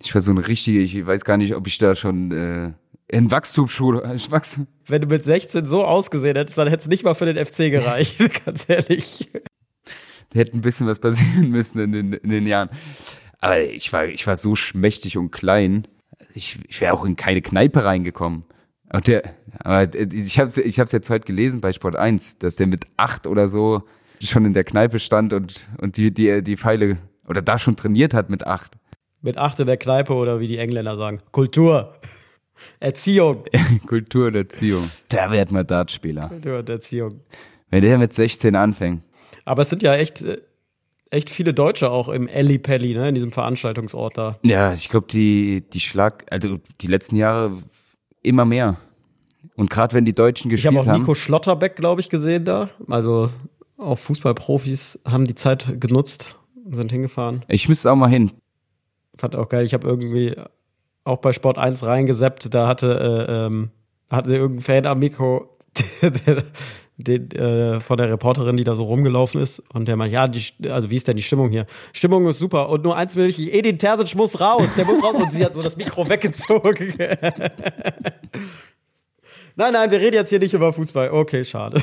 Ich war so ein richtiger, ich weiß gar nicht, ob ich da schon äh, in Wachstumsschule, äh, Wachstum, Wenn du mit 16 so ausgesehen hättest, dann hätte es nicht mal für den FC gereicht, ganz ehrlich. da hätte ein bisschen was passieren müssen in den, in den Jahren. Aber ich war, ich war so schmächtig und klein, ich, ich wäre auch in keine Kneipe reingekommen. Und der, aber ich habe ich hab's jetzt heute gelesen bei Sport 1, dass der mit acht oder so schon in der Kneipe stand und, und die, die, die Pfeile oder da schon trainiert hat mit acht. Mit acht in der Kneipe oder wie die Engländer sagen, Kultur, Erziehung. Kultur und Erziehung. Der wird mal Dartspieler. Kultur und Erziehung. Wenn der mit 16 anfängt. Aber es sind ja echt, äh, echt viele Deutsche auch im Elli Pelli, ne, in diesem Veranstaltungsort da. Ja, ich glaube, die, die Schlag, also die letzten Jahre immer mehr. Und gerade wenn die Deutschen Ich habe gespielt auch haben. Nico Schlotterbeck, glaube ich, gesehen da. Also auch Fußballprofis haben die Zeit genutzt, sind hingefahren. Ich müsste auch mal hin. Fand auch geil. Ich habe irgendwie auch bei Sport 1 reingeseppt, da hatte, äh, ähm, hatte irgendein Fan am Mikro, den, äh, von der Reporterin, die da so rumgelaufen ist. Und der meint, ja, die, also wie ist denn die Stimmung hier? Stimmung ist super. Und nur eins will ich, Edin Terzic muss raus. Der muss raus. Und sie hat so das Mikro weggezogen. nein, nein, wir reden jetzt hier nicht über Fußball. Okay, schade.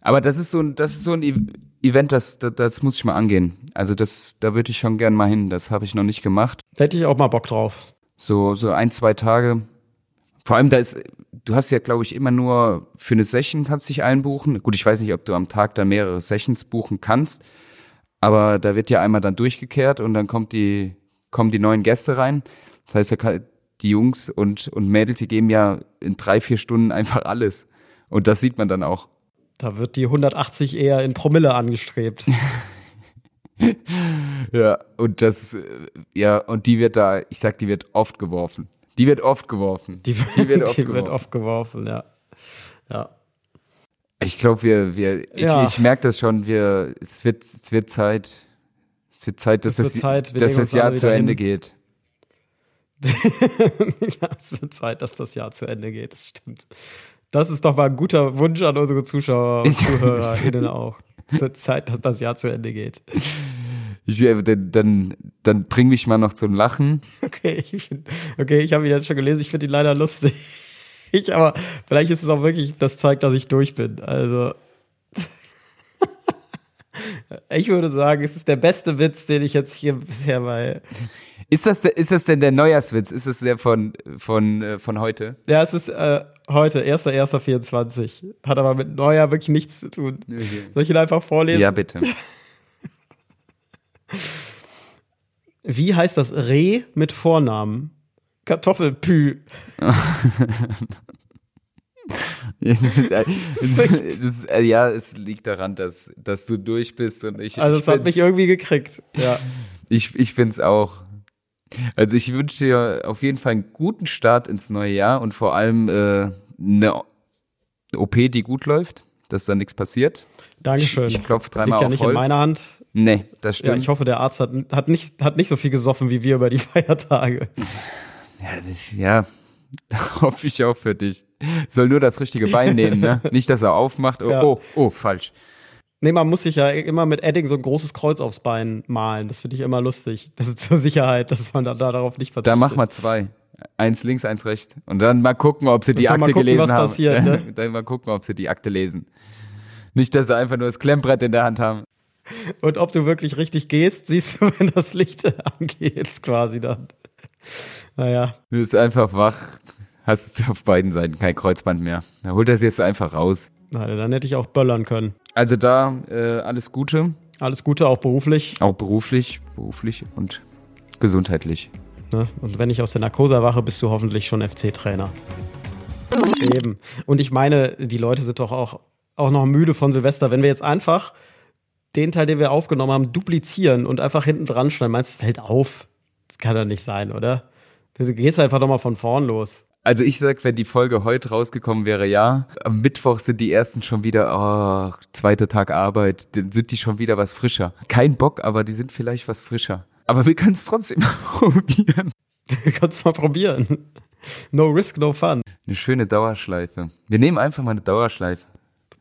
Aber das ist so ein, das ist so ein E- Event, das, das, das muss ich mal angehen. Also das, da würde ich schon gern mal hin. Das habe ich noch nicht gemacht. Da hätte ich auch mal Bock drauf. So, so ein, zwei Tage. Vor allem, da ist, du hast ja, glaube ich, immer nur für eine Session kannst dich einbuchen. Gut, ich weiß nicht, ob du am Tag da mehrere Sessions buchen kannst. Aber da wird ja einmal dann durchgekehrt und dann kommt die, kommen die neuen Gäste rein. Das heißt, die Jungs und, und Mädels, die geben ja in drei, vier Stunden einfach alles. Und das sieht man dann auch. Da wird die 180 eher in Promille angestrebt. Ja, und das, ja, und die wird da, ich sag, die wird oft geworfen. Die wird oft geworfen. Die, Die wird oft die wird geworfen. oft geworfen, ja. Ja. Ich glaube, wir, wir, ich, Ja. ich merke das schon, wir, es wird, es wird Zeit, es wird Zeit, dass Es wird das, Zeit, dass das Jahr zu Ende hin. geht. ja, es wird Zeit, dass das Jahr zu Ende geht, das stimmt. Das ist doch mal ein guter Wunsch an unsere Zuschauer und wird- ZuhörerInnen auch. Wird Zeit, dass das Jahr zu Ende geht. Ich, dann, dann, dann bring mich mal noch zum Lachen. Okay, ich okay, ich habe ihn jetzt schon gelesen, ich finde ihn leider lustig. Ich, aber vielleicht ist es auch wirklich das zeigt, dass ich durch bin. Also ich würde sagen, es ist der beste Witz, den ich jetzt hier bisher bei Ist das, ist das denn der Neujahrswitz? Ist das der von, von, äh, von heute? Ja, es ist äh, heute, 1.1.24. Hat aber mit Neujahr wirklich nichts zu tun. Soll ich ihn einfach vorlesen? Ja, bitte. Wie heißt das Reh mit Vornamen? Kartoffelpü. das, äh, ja, es liegt daran, dass, dass du durch bist und ich, Also es hat mich irgendwie gekriegt. Ja. Ich, ich find's auch. Also ich wünsche dir auf jeden Fall einen guten Start ins neue Jahr und vor allem äh, eine OP, die gut läuft, dass da nichts passiert. Dankeschön. Ich, ich klopfe dreimal Liegt ja auf nicht Holz. in meiner Hand. Nee, das stimmt. Ja, ich hoffe, der Arzt hat, hat, nicht, hat nicht so viel gesoffen wie wir über die Feiertage. Ja, das, ja, hoffe ich auch für dich. Soll nur das richtige Bein nehmen, ne? Nicht, dass er aufmacht. Oh, Ja. oh, oh, falsch. Nee, man muss sich ja immer mit Edding so ein großes Kreuz aufs Bein malen. Das finde ich immer lustig. Das ist zur Sicherheit, dass man da, da darauf nicht verzichtet. Da mach mal zwei. Eins links, eins rechts. Und dann mal gucken, ob sie die Dann mal Akte gucken, gelesen was haben. passiert, ne? Dann mal gucken, ob sie die Akte lesen. Nicht, dass sie einfach nur das Klemmbrett in der Hand haben. Und ob du wirklich richtig gehst, siehst du, wenn das Licht angeht, quasi dann. Naja, Du bist einfach wach, hast auf beiden Seiten kein Kreuzband mehr. Da holt er es jetzt einfach raus. na, dann hätte ich auch böllern können. Also da äh, alles Gute, Alles Gute, auch beruflich. auch beruflich, beruflich und gesundheitlich. Ne? Und wenn ich aus der Narkose erwache, bist du hoffentlich schon FC-Trainer. Eben. Und ich meine, die Leute sind doch auch, auch noch müde von Silvester. Wenn wir jetzt einfach den Teil, den wir aufgenommen haben, duplizieren und einfach hinten dran schneiden, meinst du, es fällt auf? Das kann doch nicht sein, oder? Du gehst einfach doch mal von vorn los. Also ich sag, wenn die Folge heute rausgekommen wäre, ja. Am Mittwoch sind die ersten schon wieder, oh, zweiter Tag Arbeit, dann sind die schon wieder was frischer. Kein Bock, aber die sind vielleicht was frischer. Aber wir können es trotzdem probieren. Kannst mal probieren. No risk, no fun. Eine schöne Dauerschleife. Wir nehmen einfach mal eine Dauerschleife.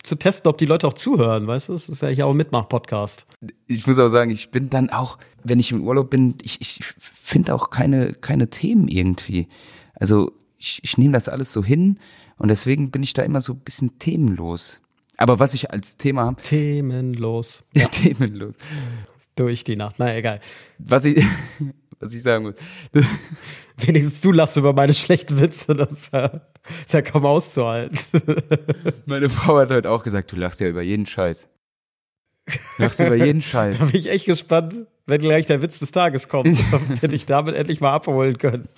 Zu testen, ob die Leute auch zuhören, weißt du? Das ist ja hier auch ein Mitmach-Podcast. Ich muss auch sagen, ich bin dann auch, wenn ich im Urlaub bin, ich, ich finde auch keine, keine Themen irgendwie. Also ich, ich nehme das alles so hin und deswegen bin ich da immer so ein bisschen themenlos. Aber was ich als Thema habe, Themenlos. themenlos. Durch die Nacht. Na, egal. Was ich, was ich sagen muss. Wenigstens du lachst über meine schlechten Witze, das äh, ist ja kaum auszuhalten. Meine Frau hat heute auch gesagt, du lachst ja über jeden Scheiß. Du lachst über jeden Da Scheiß. bin ich echt gespannt, wenn gleich der Witz des Tages kommt, hätte ich damit endlich mal abholen können.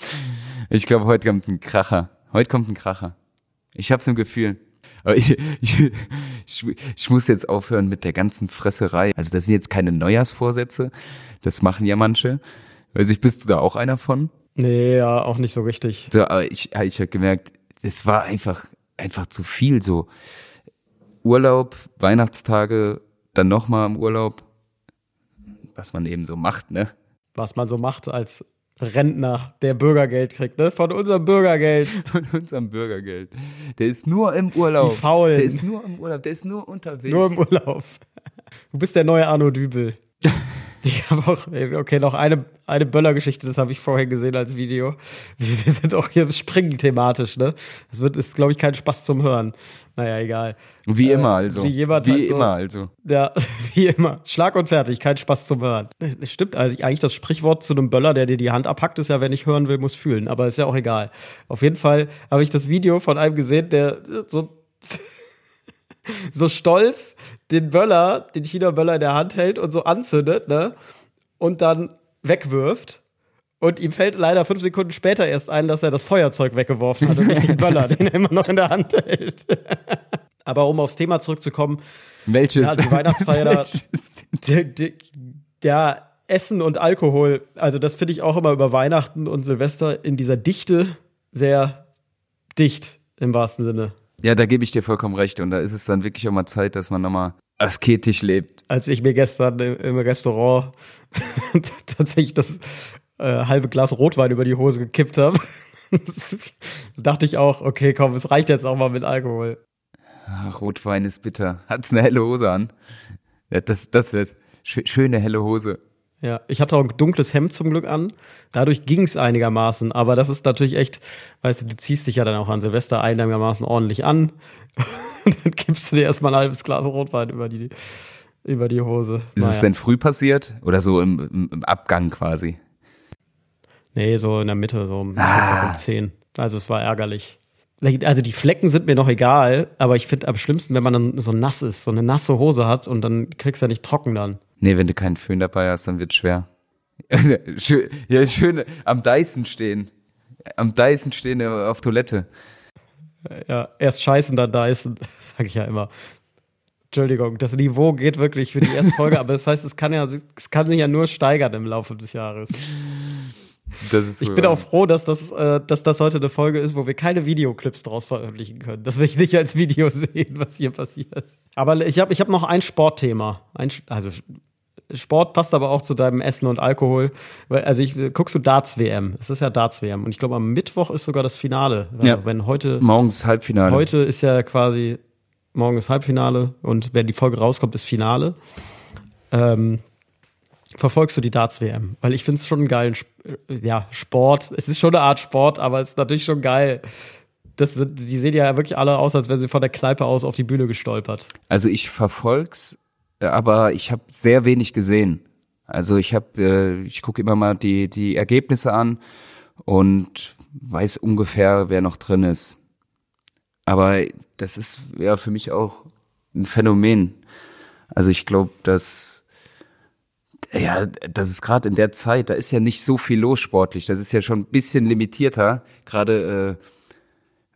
Ich glaube, heute kommt ein Kracher. Heute kommt ein Kracher. Ich hab's im Gefühl. Aber ich, ich, ich, muss jetzt aufhören mit der ganzen Fresserei. Also das sind jetzt keine Neujahrsvorsätze. Das machen ja manche. Weiß ich, bist du da auch einer von? Nee, ja, auch nicht so richtig. So, aber ich, ich habe gemerkt, es war einfach, einfach zu viel so. Urlaub, Weihnachtstage, dann nochmal im Urlaub. Was man eben so macht, ne? Was man so macht als Rentner, der Bürgergeld kriegt, ne? Von unserem Bürgergeld. Von unserem Bürgergeld. Der ist nur im Urlaub. Die Faulen. Der ist nur im Urlaub, der ist nur unterwegs. Nur im Urlaub. Du bist der neue Arno Dübel. Ich habe auch, okay, noch eine, eine Böllergeschichte, das habe ich vorher gesehen als Video. Wir, wir sind auch hier springen thematisch, ne? Das wird, ist, glaube ich, kein Spaß zum Hören. Naja, egal. Wie Äh, immer also. wie jemand wie halt so- immer also. Ja, wie immer. Schlag und fertig, kein Spaß zum Hören. Stimmt also eigentlich das Sprichwort zu einem Böller, der dir die Hand abhackt, ist ja, wer nicht hören will, muss fühlen. Aber ist ja auch egal. Auf jeden Fall habe ich das Video von einem gesehen, der so, so stolz den Böller, den China-Böller in der Hand hält und so anzündet, ne? Und dann wegwirft. Und ihm fällt leider fünf Sekunden später erst ein, dass er das Feuerzeug weggeworfen hat und nicht den Böller, den er immer noch in der Hand hält. Aber um aufs Thema zurückzukommen, Welches? Ja, die Weihnachtsfeier da- der Essen und Alkohol, also das finde ich auch immer über Weihnachten und Silvester in dieser Dichte sehr dicht im wahrsten Sinne. Ja, da gebe ich dir vollkommen recht. Und da ist es dann wirklich auch mal Zeit, dass man nochmal asketisch lebt. Als ich mir gestern im, Restaurant tatsächlich das äh, halbe Glas Rotwein über die Hose gekippt habe, dachte ich auch, okay, komm, es reicht jetzt auch mal mit Alkohol. Ach, Rotwein ist bitter. Hat's eine helle Hose an? Ja, das, das wär's. Schö- Schöne helle Hose. Ja, ich hatte auch ein dunkles Hemd zum Glück an. Dadurch ging es einigermaßen. Aber das ist natürlich echt, weißt du, du ziehst dich ja dann auch an Silvester einigermaßen ordentlich an. Und dann kippst du dir erstmal ein halbes Glas Rotwein über die, über die Hose. Ist es Naja. denn früh passiert? Oder so im, im, Abgang quasi? Nee, so in der Mitte, so um, Ah. 10. Also es war ärgerlich. Also die Flecken sind mir noch egal, aber ich finde am schlimmsten, wenn man dann so nass ist, so eine nasse Hose hat und dann kriegst du ja nicht trocken dann. Nee, wenn du keinen Föhn dabei hast, dann wird's schwer. Schön, ja, schön am Dyson stehen. Am Dyson stehen äh, auf Toilette. Ja, erst scheißen, dann Dyson, sag ich ja immer. Entschuldigung, das Niveau geht wirklich für die erste Folge, aber das heißt, es kann ja, es kann sich ja nur steigern im Laufe des Jahres. Ich bin auch froh, dass das, äh, dass das heute eine Folge ist, wo wir keine Videoclips draus veröffentlichen können. Das will ich nicht als Video sehen, was hier passiert. Aber ich habe ich hab noch ein Sportthema. Ein, also Sport passt aber auch zu deinem Essen und Alkohol. Also ich guckst du Darts WM. Es ist ja Darts WM und ich glaube am Mittwoch ist sogar das Finale. Ja. Wenn heute morgens Halbfinale. Heute ist ja quasi morgen ist Halbfinale und wenn die Folge rauskommt, ist Finale. Ähm, verfolgst du die Darts WM? Weil ich finde es schon einen geilen ja, Sport. Es ist schon eine Art Sport, aber es ist natürlich schon geil. Das, die sehen ja wirklich alle aus, als wären sie von der Kneipe aus auf die Bühne gestolpert. Also ich verfolg's aber ich habe sehr wenig gesehen. Also ich habe, äh, ich gucke immer mal die die Ergebnisse an und weiß ungefähr, wer noch drin ist. Aber das ist ja für mich auch ein Phänomen. Also ich glaube, dass ja, das ist gerade in der Zeit, da ist ja nicht so viel los sportlich. Das ist ja schon ein bisschen limitierter, gerade äh,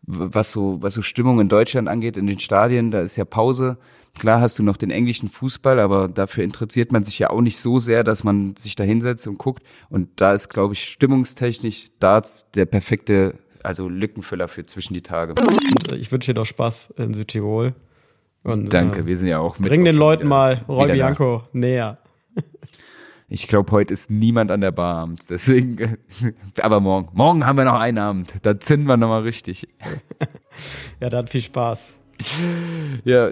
was so was so Stimmung in Deutschland angeht in den Stadien. Da ist ja Pause. Klar hast du noch den englischen Fußball, aber dafür interessiert man sich ja auch nicht so sehr, dass man sich da hinsetzt und guckt. Und da ist, glaube ich, stimmungstechnisch Darts der perfekte, also Lückenfüller für zwischen die Tage. Ich wünsche dir doch Spaß in Südtirol. Und, Danke, äh, wir sind ja auch mit. Bring den Leuten mal Roy Bianco näher. Ich glaube, heute ist niemand an der Bar abends. Deswegen, aber morgen. Morgen haben wir noch einen Abend. Da zünden wir nochmal richtig. ja, dann viel Spaß. Ja,